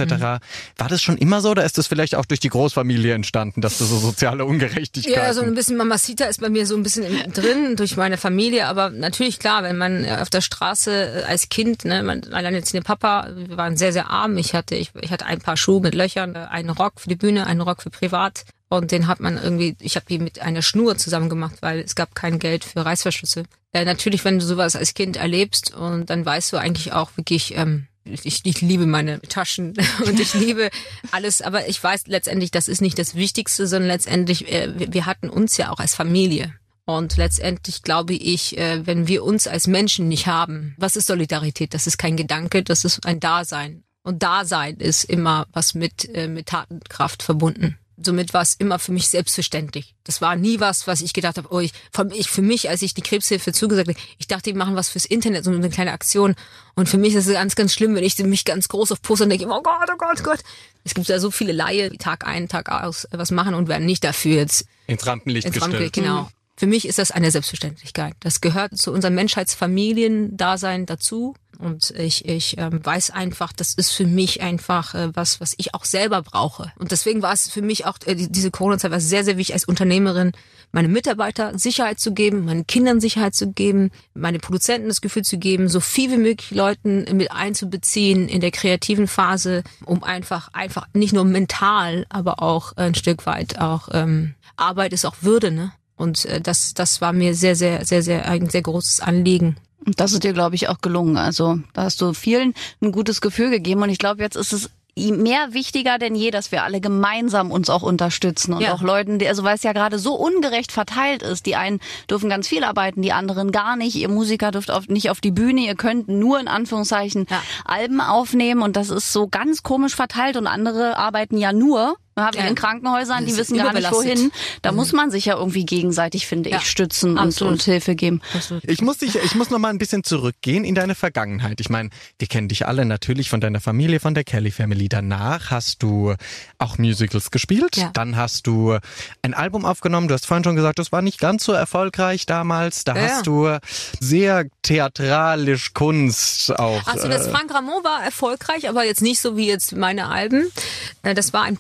War das schon immer so oder ist das vielleicht auch durch die Großfamilie entstanden, dass du so soziale Ungerechtigkeiten... Ja, so ein bisschen Mamacita ist bei mir so ein bisschen in- drin durch meine Familie, aber natürlich klar, wenn man äh, auf der Straße äh, als Kind, ne, jetzt der Papa, wir waren sehr sehr arm. Ich hatte ich, ich hatte ein paar Schuhe mit Löchern, äh, einen Rock für die Bühne, einen Rock für privat und den hat man irgendwie, ich habe die mit einer Schnur zusammen gemacht, weil es gab kein Geld für Reißverschlüsse. Äh, natürlich, wenn du sowas als Kind erlebst und dann weißt du eigentlich auch wirklich ähm, ich, ich liebe meine Taschen und ich liebe alles, aber ich weiß letztendlich, das ist nicht das Wichtigste, sondern letztendlich, äh, wir, wir hatten uns ja auch als Familie. Und letztendlich glaube ich, äh, wenn wir uns als Menschen nicht haben, was ist Solidarität? Das ist kein Gedanke, das ist ein Dasein. Und Dasein ist immer was mit, äh, mit Tatenkraft verbunden. Somit war es immer für mich selbstverständlich. Das war nie was, was ich gedacht habe, oh, ich, vor- ich für mich, als ich die Krebshilfe zugesagt habe, ich dachte, die machen was fürs Internet, so eine kleine Aktion. Und für mich ist es ganz, ganz schlimm, wenn ich mich ganz groß auf Poster denke, oh Gott, oh Gott, oh Gott. Es gibt ja so viele Laie, die Tag ein, Tag aus was machen und werden nicht dafür jetzt ins Rampenlicht ins gestellt. Rampenlicht, genau. Für mich ist das eine Selbstverständlichkeit. Das gehört zu unserem Menschheitsfamiliendasein dazu. Und ich, ich ähm, weiß einfach, das ist für mich einfach äh, was, was ich auch selber brauche. Und deswegen war es für mich auch, äh, die- diese Corona-Zeit war sehr, sehr wichtig als Unternehmerin, meine Mitarbeiter Sicherheit zu geben, meinen Kindern Sicherheit zu geben, meine Produzenten das Gefühl zu geben, so viel wie möglich Leuten mit einzubeziehen in der kreativen Phase, um einfach, einfach nicht nur mental, aber auch ein Stück weit auch, ähm, Arbeit ist auch Würde, ne? Und äh, das, das war mir sehr, sehr, sehr, sehr, ein sehr großes Anliegen. Und das ist dir, glaube ich, auch gelungen. Also da hast du vielen ein gutes Gefühl gegeben. Und ich glaube, jetzt ist es mehr wichtiger denn je, dass wir alle gemeinsam uns auch unterstützen und Ja. auch Leuten, die, also weil es ja gerade so ungerecht verteilt ist. Die einen dürfen ganz viel arbeiten, die anderen gar nicht. Ihr Musiker dürft auf, nicht auf die Bühne, ihr könnt nur in Anführungszeichen Ja. Alben aufnehmen und das ist so ganz komisch verteilt und andere arbeiten ja nur. Habe ich Ja. in Krankenhäusern, die wissen gar nicht wohin. Da muss man sich ja irgendwie gegenseitig, finde Ja. ich, stützen und, Absolut. und Hilfe geben. Ich muss dich, ich muss noch mal ein bisschen zurückgehen in deine Vergangenheit. Ich meine, wir kennen dich alle natürlich von deiner Familie, von der Kelly Family. Danach hast du auch Musicals gespielt. Ja. Dann hast du ein Album aufgenommen. Du hast vorhin schon gesagt, das war nicht ganz so erfolgreich damals. Da hast du sehr theatralisch Kunst auch. Also das äh, Frank Ramon war erfolgreich, aber jetzt nicht so wie jetzt meine Alben. Äh, Das war ein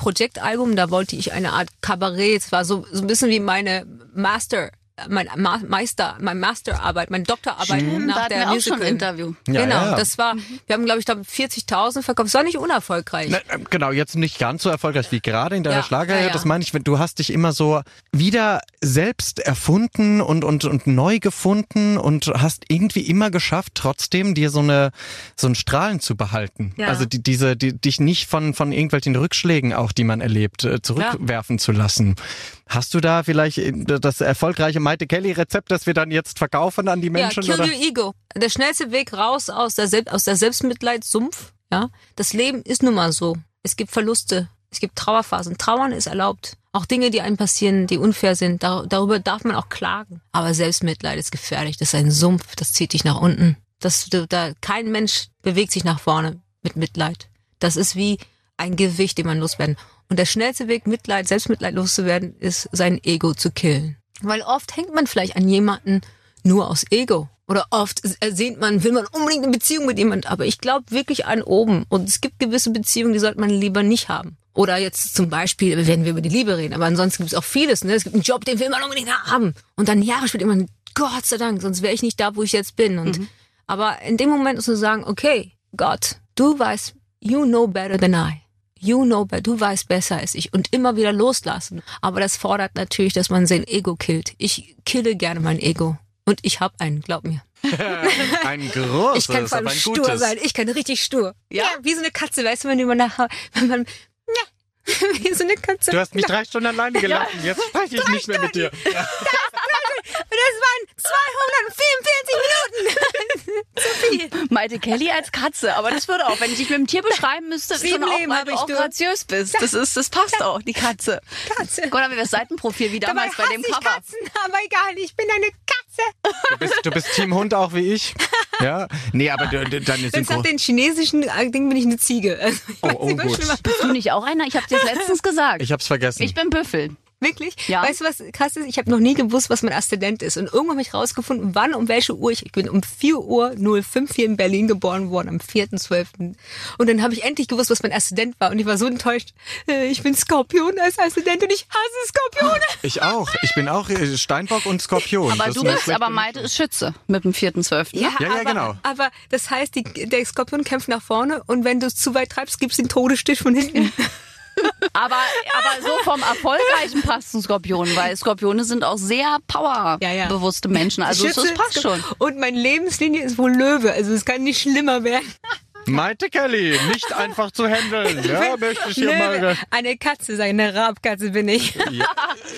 Projektalbum, da wollte ich eine Art Kabarett. Es war so, so ein bisschen wie meine Master, mein Ma Meister, mein Masterarbeit, meine Doktorarbeit da nach der wir auch schon Musical. ein Interview. Ja, genau, ja. das war, wir haben glaube ich da 40.000 verkauft. Es war nicht unerfolgreich. Na, äh, genau, jetzt nicht ganz so erfolgreich wie gerade in deiner Ja, Schlager. ja, ja. Das meine ich, wenn- du hast dich immer so wieder selbst erfunden und, und, und neu gefunden und hast irgendwie immer geschafft, trotzdem dir so eine, so ein Strahlen zu behalten. Ja. Also die, diese, die, dich nicht von, von irgendwelchen Rückschlägen auch, die man erlebt, äh, zurückwerfen zu lassen. Hast du da vielleicht äh, das erfolgreiche Maite Kelly Rezept, das wir dann jetzt verkaufen an die Menschen? Ja, kill oder? your ego. Der schnellste Weg raus aus der, Sel aus der Selbstmitleidssumpf. Ja, das Leben ist nun mal so. Es gibt Verluste, es gibt Trauerphasen. Trauern ist erlaubt. Auch Dinge, die einem passieren, die unfair sind. Dar darüber darf man auch klagen. Aber Selbstmitleid ist gefährlich. Das ist ein Sumpf. Das zieht dich nach unten. Das, da, kein Mensch bewegt sich nach vorne mit Mitleid. Das ist wie ein Gewicht, den man loswerden. Und der schnellste Weg, Mitleid, Selbstmitleid loszuwerden, ist sein Ego zu killen. Weil oft hängt man vielleicht an jemanden nur aus Ego. Oder oft sehnt man, will man unbedingt eine Beziehung mit jemand, aber ich glaube wirklich an oben. Und es gibt gewisse Beziehungen, die sollte man lieber nicht haben. Oder jetzt zum Beispiel, werden wir über die Liebe reden, aber ansonsten gibt es auch vieles. Ne? Es gibt einen Job, den will man unbedingt haben. Und dann Jahre später immer, Gott sei Dank, sonst wäre ich nicht da, wo ich jetzt bin. Und aber in dem Moment musst du sagen, okay, Gott, du weißt, you know better than I. You know du weißt besser als ich. Und immer wieder loslassen. Aber das fordert natürlich, dass man sein Ego killt. Ich kille gerne mein Ego. Und ich habe einen, glaub mir. Ein großes, Ich kann vor allem stur gutes. sein. Ich kann richtig stur. Ja? wie so eine Katze, weißt du, wenn du immer nach, wenn man, ja, wie so eine Katze. Du hast mich drei Stunden alleine gelassen. Jetzt spreche ich nicht mehr mit dir. Und das waren 244 Minuten. Zu viel. Maite Kelly als Katze, aber das würde auch, wenn ich dich mit dem Tier beschreiben müsste, Sieben schon auch, weil du auch graziös bist. Das ist, das passt auch, die Katze. Katze. Gott, haben wir das Seitenprofil wie damals Dabei bei dem Cover. Katzen, aber egal, ich bin eine Katze. Du bist, du bist Team Hund auch wie ich. Ja? Nee, aber du, du, deine Wenn es nach den chinesischen äh, Dingen bin ich eine Ziege. Also, ich Oh, oh, gut. Bist du nicht auch einer? Ich habe dir das letztens gesagt. Ich hab's vergessen. Ich bin Büffel. Wirklich? Ja. Weißt du, was krass ist? Ich habe noch nie gewusst, was mein Aszendent ist. Und irgendwann habe ich rausgefunden, wann, um welche Uhr. Ich, ich bin um 4 Uhr 05 hier in Berlin geboren worden, am 4.12. Und dann habe ich endlich gewusst, was mein Aszendent war. Und ich war so enttäuscht. Äh, Ich bin Skorpion als Aszendent und ich hasse Skorpione. Ich auch. Ich bin auch Steinbock und Skorpion. Aber Das du bist, aber Maite ist Schütze mit dem 4.12. ne? Ja, ja, aber, genau. Aber das heißt, die, der Skorpion kämpft nach vorne und wenn du es zu weit treibst, gibt's den Todesstich von hinten. Aber, aber so vom Erfolgreichen passt ein Skorpion, weil Skorpione sind auch sehr powerbewusste Menschen. Also es, Schütze, es passt schon. Und meine Lebenslinie ist wohl Löwe. Also es kann nicht schlimmer werden. Maite Kelly, nicht einfach zu handeln. Ja, möchte ich hier Löwe. mal. Eine Katze sein, eine Rabkatze bin ich. Ja,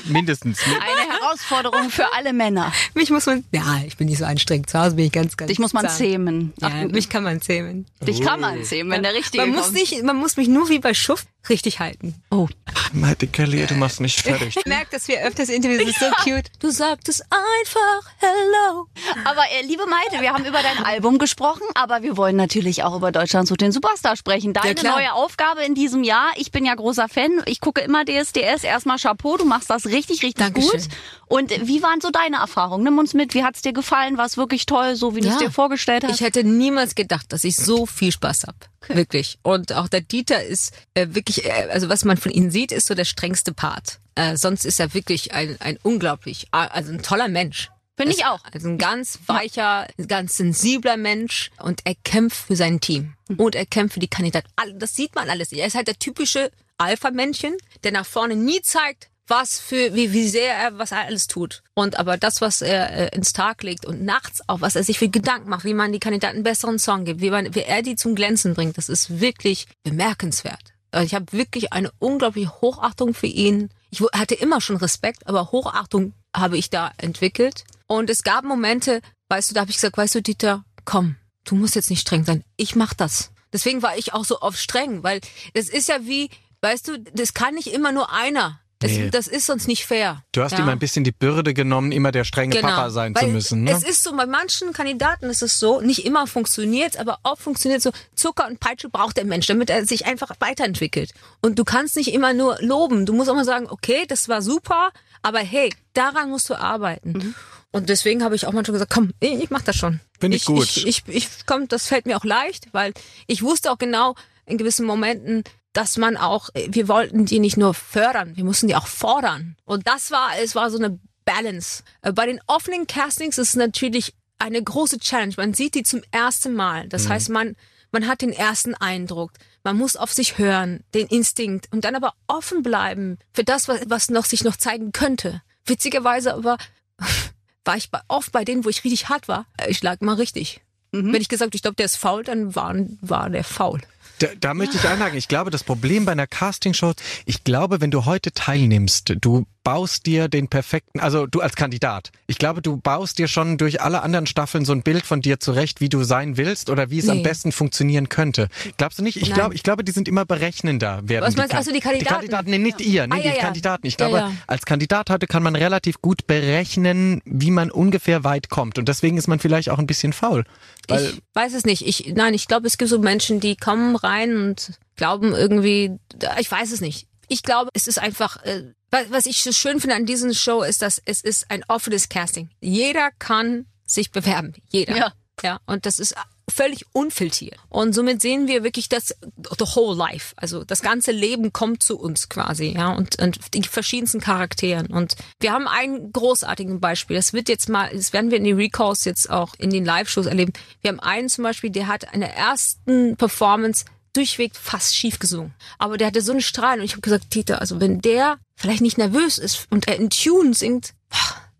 mindestens. Eine Herausforderung für alle Männer. Mich muss man, ja, ich bin nicht so anstrengend. Zu Hause bin ich ganz, ganz Dich muss man zahm. zähmen. Ja, mich kann man zähmen. Dich kann man zähmen, wenn der Richtige Man muss kommt. nicht, man muss mich nur wie bei Schuft richtig halten. Oh. Maite Kelly, du machst mich fertig. Ich merke, dass wir öfters Interviews, das ist so cute. Du sagtest einfach Hello. Aber äh, liebe Maite, wir haben über dein Album gesprochen, aber wir wollen natürlich auch über Deutschland sucht den Superstar sprechen. Deine klar. neue Aufgabe in diesem Jahr. Ich bin ja großer Fan. Ich gucke immer DSDS. Erstmal Chapeau, du machst das richtig, richtig Dankeschön. gut. Und wie waren so deine Erfahrungen? Nimm uns mit. Wie hat's dir gefallen? War es wirklich toll, so wie du es Ja. dir vorgestellt hast? Ich hätte niemals gedacht, dass ich so viel Spaß Wirklich. Und auch der Dieter ist äh, wirklich, äh, also was man von ihm sieht, ist so der strengste Part. Äh, sonst ist er wirklich ein, ein unglaublich, also ein toller Mensch. Finde ich auch. Also ein ganz weicher, ganz sensibler Mensch und er kämpft für sein Team. Und er kämpft für die Kandidaten. Das sieht man alles. Er ist halt der typische Alpha-Männchen, der nach vorne nie zeigt, was für, wie, wie sehr er, was er alles tut. Und aber das, was er äh, ins Tag legt und nachts auch, was er sich für Gedanken macht, wie man die Kandidaten besseren Song gibt, wie man, wie er die zum Glänzen bringt, das ist wirklich bemerkenswert. Also ich habe wirklich eine unglaubliche Hochachtung für ihn. Ich hatte immer schon Respekt, aber Hochachtung habe ich da entwickelt. Und es gab Momente, weißt du, da habe ich gesagt, weißt du, Dieter, komm, du musst jetzt nicht streng sein. Ich mach das. Deswegen war ich auch so oft streng, weil das ist ja wie, weißt du, das kann nicht immer nur einer. Das, Nee. das ist sonst nicht fair. Du hast ja? ihm ein bisschen die Bürde genommen, immer der strenge Papa sein Genau. Weil zu müssen. Ne? Es ist so, bei manchen Kandidaten ist es so, nicht immer funktioniert aber oft funktioniert so, Zucker und Peitsche braucht der Mensch, damit er sich einfach weiterentwickelt. Und du kannst nicht immer nur loben. Du musst auch mal sagen, okay, das war super, aber hey, daran musst du arbeiten. Mhm. Und deswegen habe ich auch manchmal gesagt, komm, ich, ich mach das schon. Finde ich gut. Ich, ich, ich, komm, das fällt mir auch leicht, weil ich wusste auch genau in gewissen Momenten, dass man auch, wir wollten die nicht nur fördern, wir mussten die auch fordern. Und das war, es war so eine Balance. Äh, Bei den offenen Castings ist es natürlich eine große Challenge. Man sieht die zum ersten Mal. Das heißt, man, man hat den ersten Eindruck. Man muss auf sich hören, den Instinkt und dann aber offen bleiben für das, was, was noch sich noch zeigen könnte. Witzigerweise aber war ich bei, oft bei denen, wo ich richtig hart war. äh, Ich lag immer richtig. Wenn ich gesagt, ich glaube, der ist faul, dann war, war der faul. Da, da möchte ich einhaken. Ich glaube, das Problem bei einer Castingshow, ich glaube, wenn du heute teilnimmst, du baust dir den perfekten, also du als Kandidat, ich glaube, du baust dir schon durch alle anderen Staffeln so ein Bild von dir zurecht, wie du sein willst oder wie es am Nee. besten funktionieren könnte. Glaubst du nicht? Ich glaube, ich glaube, die sind immer berechnender werden. Was meinst du? Kan- Ach so, die Kandidaten? Die Kandidaten, nee, nicht ihr, nee, Ah, ja, die ja. Kandidaten. Ich Ja, glaube, ja. als Kandidat heute kann man relativ gut berechnen, wie man ungefähr weit kommt. Und deswegen ist man vielleicht auch ein bisschen faul. Ich weiß es nicht. Ich, nein, ich glaube, es gibt so Menschen, die kommen rein und glauben irgendwie, ich weiß es nicht. Ich glaube, es ist einfach, äh, wa- was ich so schön finde an diesem Show ist, dass es ist ein offenes Casting. Jeder kann sich bewerben. Jeder. Ja. Ja. Und das ist völlig unfiltriert. Und somit sehen wir wirklich das, the whole life. Also das ganze Leben kommt zu uns quasi, ja, und, und die verschiedensten Charakteren. Und wir haben ein großartiges Beispiel. Das wird jetzt mal, das werden wir in den Recalls jetzt auch in den Live-Shows erleben. Wir haben einen zum Beispiel, der hat in der ersten Performance durchweg fast schief gesungen. Aber der hatte so einen Strahl und ich habe gesagt, Tita, also wenn der vielleicht nicht nervös ist und er in Tune singt,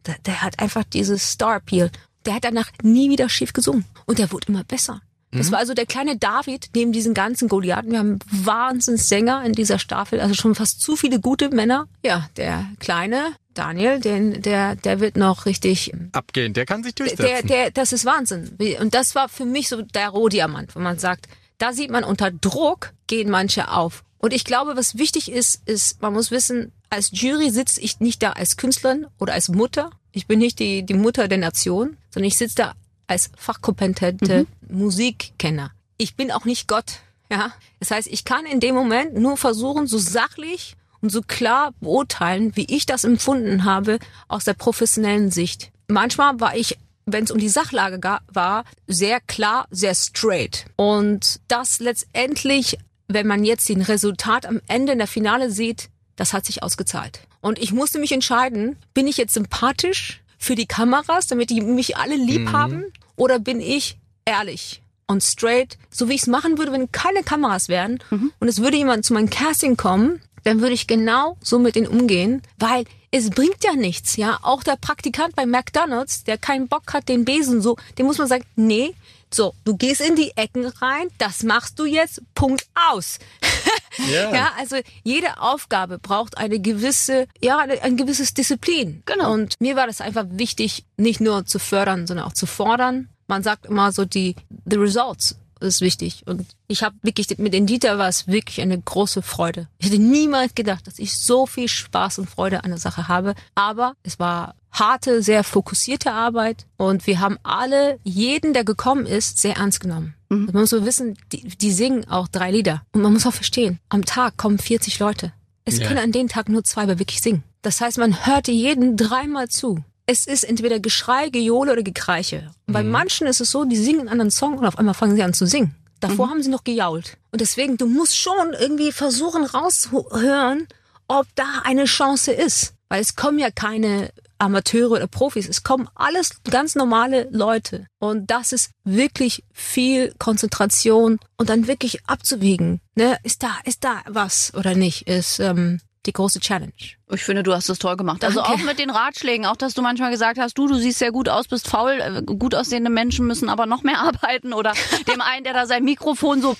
der, der hat einfach dieses Star Appeal. Der hat danach nie wieder schief gesungen und der wurde immer besser. Das war also der kleine David neben diesen ganzen Goliathen. Wir haben Wahnsinnssänger in dieser Staffel, also schon fast zu viele gute Männer. Ja, der kleine Daniel, den, der, der wird noch richtig abgehen, der kann sich der, durchsetzen. der, das ist Wahnsinn. Und das war für mich so der Rohdiamant, wo man sagt, da sieht man unter Druck gehen manche auf. Und ich glaube, was wichtig ist, ist, man muss wissen, als Jury sitze ich nicht da als Künstlerin oder als Mutter. Ich bin nicht die, die Mutter der Nation, sondern ich sitze da als fachkompetente Musikkenner. Ich bin auch nicht Gott, ja. Das heißt, ich kann in dem Moment nur versuchen, so sachlich und so klar beurteilen, wie ich das empfunden habe aus der professionellen Sicht. Manchmal war ich, wenn es um die Sachlage ga- war, sehr klar, sehr straight. Und das letztendlich, wenn man jetzt den Resultat am Ende in der Finale sieht, das hat sich ausgezahlt. Und ich musste mich entscheiden, bin ich jetzt sympathisch für die Kameras, damit die mich alle lieb haben, oder bin ich ehrlich und straight, so wie ich es machen würde, wenn keine Kameras wären und es würde jemand zu meinem Casting kommen, dann würde ich genau so mit ihnen umgehen, weil es bringt ja nichts, ja. Auch der Praktikant bei McDonald's, der keinen Bock hat, den Besen so, dem muss man sagen, nee, so, du gehst in die Ecken rein, das machst du jetzt, Punkt aus. Ja. Ja, also jede Aufgabe braucht eine gewisse, ja, eine, ein gewisses Disziplin. Genau. Und mir war das einfach wichtig, nicht nur zu fördern, sondern auch zu fordern. Man sagt immer so die the results ist wichtig. Und ich habe wirklich, mit den Dieter war es wirklich eine große Freude. Ich hätte niemals gedacht, dass ich so viel Spaß und Freude an der Sache habe. Aber es war harte, sehr fokussierte Arbeit. Und wir haben alle, jeden, der gekommen ist, sehr ernst genommen. Mhm. Man muss so wissen, die, die singen auch drei Lieder. Und man muss auch verstehen, am Tag kommen 40 Leute. Es ja. können an den Tag nur zwei aber wirklich singen. Das heißt, man hörte jeden dreimal zu. Es ist entweder Geschrei, Gejohle oder Gekreiche. Und bei mhm. manchen ist es so, die singen einen anderen Song und auf einmal fangen sie an zu singen. Davor mhm. haben sie noch gejault. Und deswegen, du musst schon irgendwie versuchen rauszuhören, ob da eine Chance ist. Weil es kommen ja keine Amateure oder Profis, es kommen alles ganz normale Leute. Und das ist wirklich viel Konzentration und dann wirklich abzuwiegen. Ne? Ist da, ist da was oder nicht? Ist ähm, die große Challenge. Ich finde, du hast es toll gemacht. Also Danke. auch mit den Ratschlägen, auch dass du manchmal gesagt hast, du, du siehst sehr gut aus, bist faul, äh, gut aussehende Menschen müssen aber noch mehr arbeiten oder dem einen, der da sein Mikrofon so,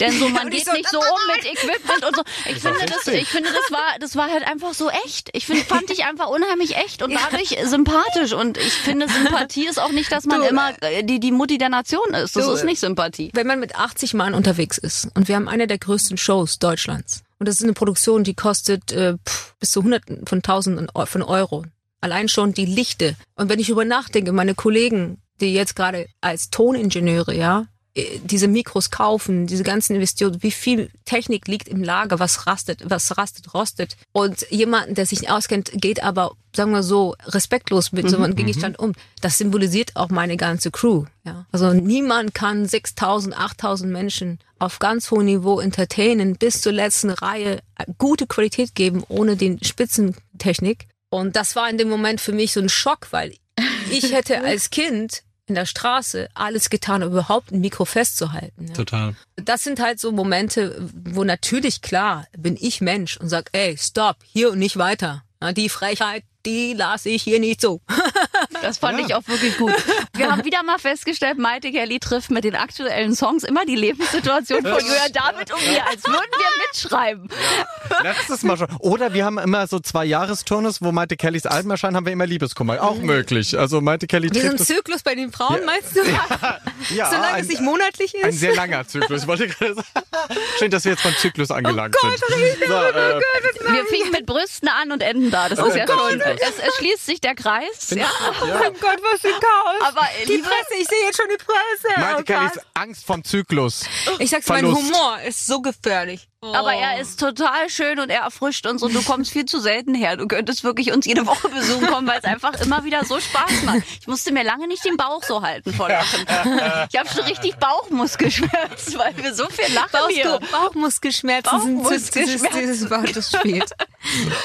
denn so, man geht so, nicht so um mit Equipment und so. Ich finde, das, ich finde, das war, das war halt einfach so echt. Ich finde, fand ich einfach unheimlich echt und dadurch sympathisch und ich finde, Sympathie ist auch nicht, dass man du, immer äh, die, die Mutti der Nation ist. Das du, ist nicht Sympathie. Wenn man mit 80 Mann unterwegs ist und wir haben eine der größten Shows Deutschlands und das ist eine Produktion, die kostet äh, bis zu hunderten von tausenden von Euro. Allein schon die Lichte. Und wenn ich über nachdenke, meine Kollegen, die jetzt gerade als Toningenieure, ja, äh, diese Mikros kaufen, diese ganzen Investitionen, wie viel Technik liegt im Lager, was rastet, was rastet, rostet. Und jemanden, der sich nicht auskennt, geht aber, sagen wir so, respektlos mit so einem Gegenstand um. Das symbolisiert auch meine ganze Crew. Ja. Also niemand kann 6000, 8000 Menschen auf ganz hohem Niveau entertainen, bis zur letzten Reihe äh, gute Qualität geben, ohne den Spitzentechnik. Und das war in dem Moment für mich so ein Schock, weil ich hätte als Kind in der Straße alles getan, um überhaupt ein Mikro festzuhalten. Ja. Total. Das sind halt so Momente, wo natürlich klar bin ich Mensch und sag, ey, stopp, hier und nicht weiter. Die Frechheit, die lasse ich hier nicht so. Das fand ja. ich auch wirklich gut. Wir haben wieder mal festgestellt, Maite Kelly trifft mit den aktuellen Songs immer die Lebenssituation von Julia David und mir, als würden wir mitschreiben. Ja. Letztes Mal schon. Oder wir haben immer so zwei Jahresturnus, wo Maite Kellys Alben erscheinen, haben wir immer Liebeskummer. Auch möglich. Also Maite Kelly trifft. Diesen Zyklus bei den Frauen, ja. meinst du? Ja. Solange ein, es nicht monatlich ist. Ein sehr langer Zyklus, wollte ich gerade sagen. Schön, dass wir jetzt beim Zyklus angelangt oh Gott, sind. So, äh, wir fingen mit Brüsten an und enden da. Das oh ist ja Gott. schön. Es, es, schließt sich der Kreis. Ja. Oh mein Gott, was für ein Chaos. Aber die Presse, ich sehe jetzt schon die Presse. Maite oh Kellys Angst vom Zyklus. Ich sag's, Verlust. mein Humor ist so gefährlich. Oh. Aber er ist total schön und er erfrischt uns und du kommst viel zu selten her. Du könntest wirklich uns jede Woche besuchen kommen, weil es einfach immer wieder so Spaß macht. Ich musste mir lange nicht den Bauch so halten vor Lachen. Ich habe schon richtig Bauchmuskelschmerzen, weil wir so viel lachen Bauch, hier. Bauchmuskelschmerzen, Bauchmuskelschmerzen sind dieses Wort, das spielt.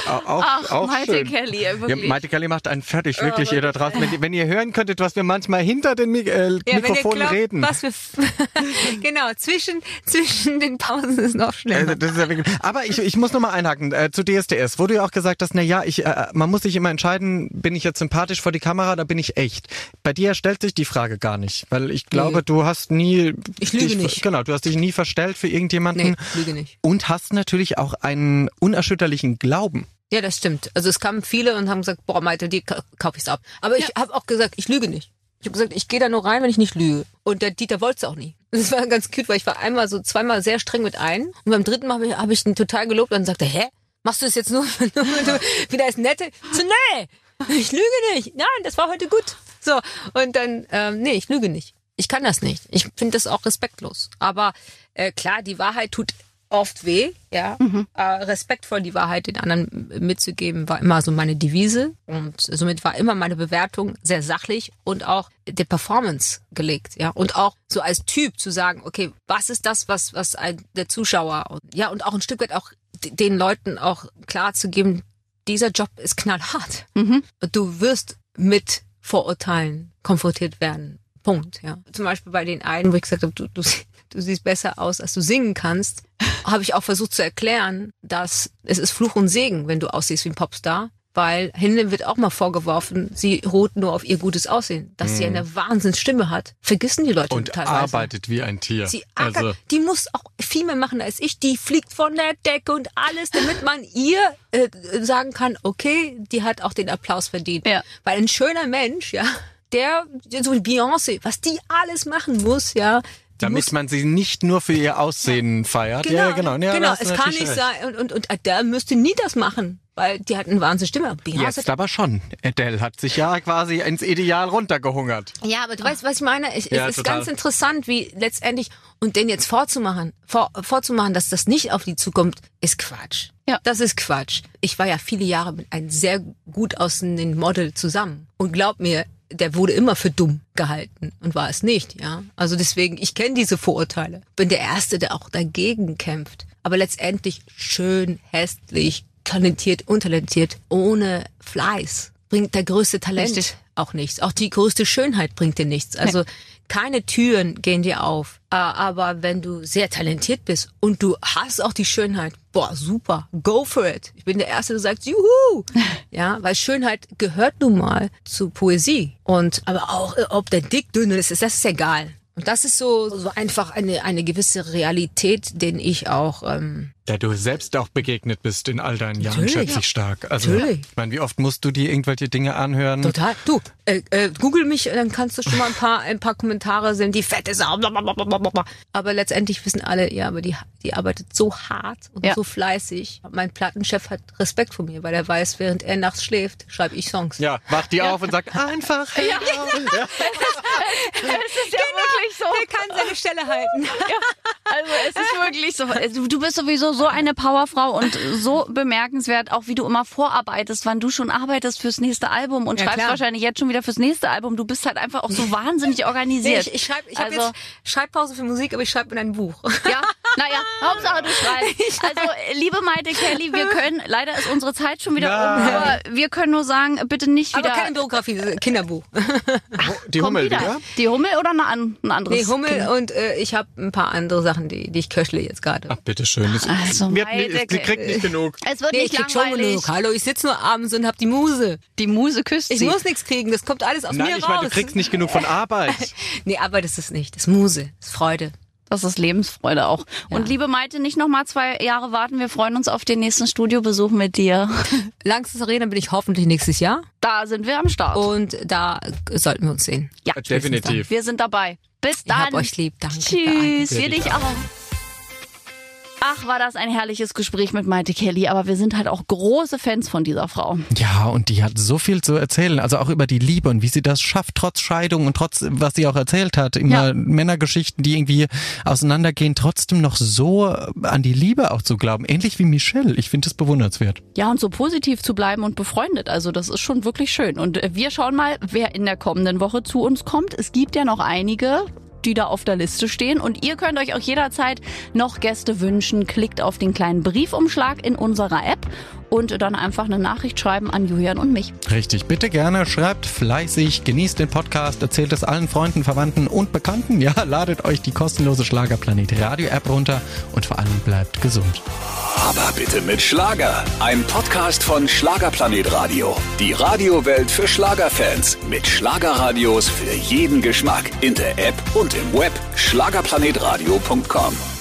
Auch, Ach, auch Maite schön. Kelly, wirklich. Ja, Maite Kelly macht einen fertig, wirklich, ihr da draußen. Wenn, wenn, ihr hören könntet, was wir manchmal hinter den Mik äh, ja, Mikrofonen glaubt, reden. Was wir genau, zwischen, zwischen den Pausen ist noch schlimmer. Das ist ja wirklich, aber ich, ich muss nochmal einhaken äh, zu DSDS, wo du ja auch gesagt hast, na ja, ich, äh, man muss sich immer entscheiden, bin ich jetzt sympathisch vor die Kamera oder bin ich echt? Bei dir stellt sich die Frage gar nicht, weil ich glaube, nee. du hast nie... Ich lüge dich, nicht. Genau, du hast dich nie verstellt für irgendjemanden. Nee, lüge nicht. Und hast natürlich auch einen unerschütterlichen Glauben. Ja, das stimmt. Also es kamen viele und haben gesagt, boah, Maite, die kaufe ich's ab. Aber ich ja. habe auch gesagt, ich lüge nicht. Ich habe gesagt, ich gehe da nur rein, wenn ich nicht lüge. Und der Dieter wollte es auch nie. Das war ganz cute, weil ich war einmal so zweimal sehr streng mit ein und beim dritten Mal habe ich, ihn total gelobt und sagte, hä? Machst du das jetzt nur, nur du wieder als Nette? So, nee, ich lüge nicht. Nein, das war heute gut. So, und dann, ähm, nee, ich lüge nicht. Ich kann das nicht. Ich finde das auch respektlos. Aber äh, klar, die Wahrheit tut oft weh, ja. Mhm. Äh, respektvoll die Wahrheit den anderen mitzugeben, war immer so meine Devise. Und somit war immer meine Bewertung sehr sachlich und auch der Performance gelegt, ja. Und auch so als Typ zu sagen, okay, was ist das, was, was ein, der Zuschauer, und, ja, und auch ein Stück weit auch den Leuten auch klar zu geben, dieser Job ist knallhart. Mhm. Du wirst mit Vorurteilen konfrontiert werden. Punkt, ja. Zum Beispiel bei den einen, wo ich gesagt habe, du, du, du siehst besser aus, als du singen kannst, habe ich auch versucht zu erklären, dass es ist Fluch und Segen, wenn du aussiehst wie ein Popstar. Weil Hinde wird auch mal vorgeworfen, sie ruht nur auf ihr gutes Aussehen. Dass mm. sie eine Wahnsinnsstimme hat, vergessen die Leute und teilweise. arbeitet wie ein Tier. Sie ackert, also. die muss auch viel mehr machen als ich. Die fliegt von der Decke und alles, damit man ihr äh, sagen kann, okay, die hat auch den Applaus verdient. Ja. Weil ein schöner Mensch, ja, der, so wie Beyoncé, was die alles machen muss, ja, Damit muss- man sie nicht nur für ihr Aussehen feiert. ja, genau. Ja, genau. hast du Es kann nicht recht. sein. Und, und, und Adele müsste nie das machen, weil die hat eine wahnsinnige Stimme. Beyoncé Jetzt aber schon. Adele hat sich ja quasi ins Ideal runtergehungert. Ja, aber du weißt, was ich meine? Ich, Ja, es ist total. ganz interessant, wie letztendlich, und den jetzt vorzumachen, vor, vorzumachen, dass das nicht auf die zukommt, ist Quatsch. Ja. Das ist Quatsch. Ich war ja viele Jahre mit einem sehr gut aussehenden Model zusammen. Und glaub mir, der wurde immer für dumm gehalten und war es nicht, ja. Also deswegen, ich kenne diese Vorurteile. Bin der Erste, der auch dagegen kämpft. Aber letztendlich schön, hässlich, talentiert, untalentiert, ohne Fleiß bringt der größte Talent Richtig. auch nichts. Auch die größte Schönheit bringt dir nichts. Also keine Türen gehen dir auf. Äh, Aber wenn du sehr talentiert bist und du hast auch die Schönheit, boah, super, go for it. Ich bin der Erste, der sagt, juhu. Ja, weil Schönheit gehört nun mal zu Poesie. Und, aber auch, äh, ob der dick, dünn ist, das ist egal. Und das ist so, so einfach eine, eine gewisse Realität, den ich auch, ähm, Der du selbst auch begegnet bist in all deinen Jahren, Natürlich. schätze ich stark. Also, Natürlich. ich meine, wie oft musst du dir irgendwelche Dinge anhören? Total. Du, äh, äh, google mich, dann kannst du schon mal ein paar, ein paar Kommentare sehen, die fette Sau. blablabla. Aber letztendlich wissen alle, ja, aber die, die arbeitet so hart und Ja. so fleißig. Mein Plattenchef hat Respekt vor mir, weil er weiß, während er nachts schläft, schreibe ich Songs. Ja, wach die auf und sag einfach ja. Es ist ja wirklich so. Er kann seine Stelle halten. Also es ist wirklich so. Also, Du bist sowieso so eine Powerfrau und so bemerkenswert, auch wie du immer vorarbeitest, wann du schon arbeitest fürs nächste Album und Ja, schreibst klar. wahrscheinlich jetzt schon wieder fürs nächste Album. Du bist halt einfach auch so wahnsinnig Nee, organisiert. ich ich schreibe, ich habe Also- jetzt Schreibpause für Musik, aber ich schreibe in ein Buch. Ja, naja, Hauptsache du schreibst. Also, liebe Maite Kelly, wir können, leider ist unsere Zeit schon wieder um, Nein. aber wir können nur sagen, bitte nicht Aber wieder. keine Biografie, das Kinderbuch. Die Komm Hummel wieder. wieder. Die Hummel oder ein anderes? Nee, Hummel und äh, ich habe ein paar andere Sachen, die, die ich köchle jetzt gerade. Ach, bitteschön. Es, Also, wird Maite nicht, sie kriegt nicht genug. Es wird Nee, nicht ich krieg schon langweilig. genug. Hallo, ich sitze nur abends und hab die Muse. Die Muse küsst Ich sie. muss nichts kriegen, das kommt alles aus Nein, mir ich raus. meine, du kriegst nicht genug von Arbeit. Nee, das ist nicht. Das ist Muse, das ist Freude. Das ist Lebensfreude auch. Und liebe Maite, nicht noch mal zwei Jahre warten. Wir freuen uns auf den nächsten Studiobesuch mit dir. Langstes Arena bin ich hoffentlich nächstes Jahr Da sind wir am Start. und da sollten wir uns sehen. ja, Definitiv. wir sind dabei. Bis Ich dann. hab euch lieb. Danke. Tschüss. Wir dich auch. Ach, war das ein herrliches Gespräch mit Maite Kelly, aber wir sind halt auch große Fans von dieser Frau. Ja, und die hat so viel zu erzählen, also auch über die Liebe und wie sie das schafft, trotz Scheidung und trotz, was sie auch erzählt hat, immer Ja. Männergeschichten, die irgendwie auseinandergehen, trotzdem noch so an die Liebe auch zu glauben. Ähnlich wie Michelle. Ich finde das bewundernswert. Ja, und so positiv zu bleiben und befreundet, also das ist schon wirklich schön. Und äh, wir schauen mal, wer in der kommenden Woche zu uns kommt. Es gibt ja noch einige die da auf der Liste stehen. Und ihr könnt euch auch jederzeit noch Gäste wünschen. Klickt auf den kleinen Briefumschlag in unserer App und dann einfach eine Nachricht schreiben an Julian und mich. Richtig, bitte gerne, schreibt fleißig, genießt den Podcast, erzählt es allen Freunden, Verwandten und Bekannten. Ja, ladet euch die kostenlose Schlagerplanet Radio App runter und vor allem bleibt gesund. Aber bitte mit Schlager. Ein Podcast von Schlagerplanet Radio. Die Radiowelt für Schlagerfans. Mit Schlagerradios für jeden Geschmack. In der App und im Web. Schlagerplanetradio.com.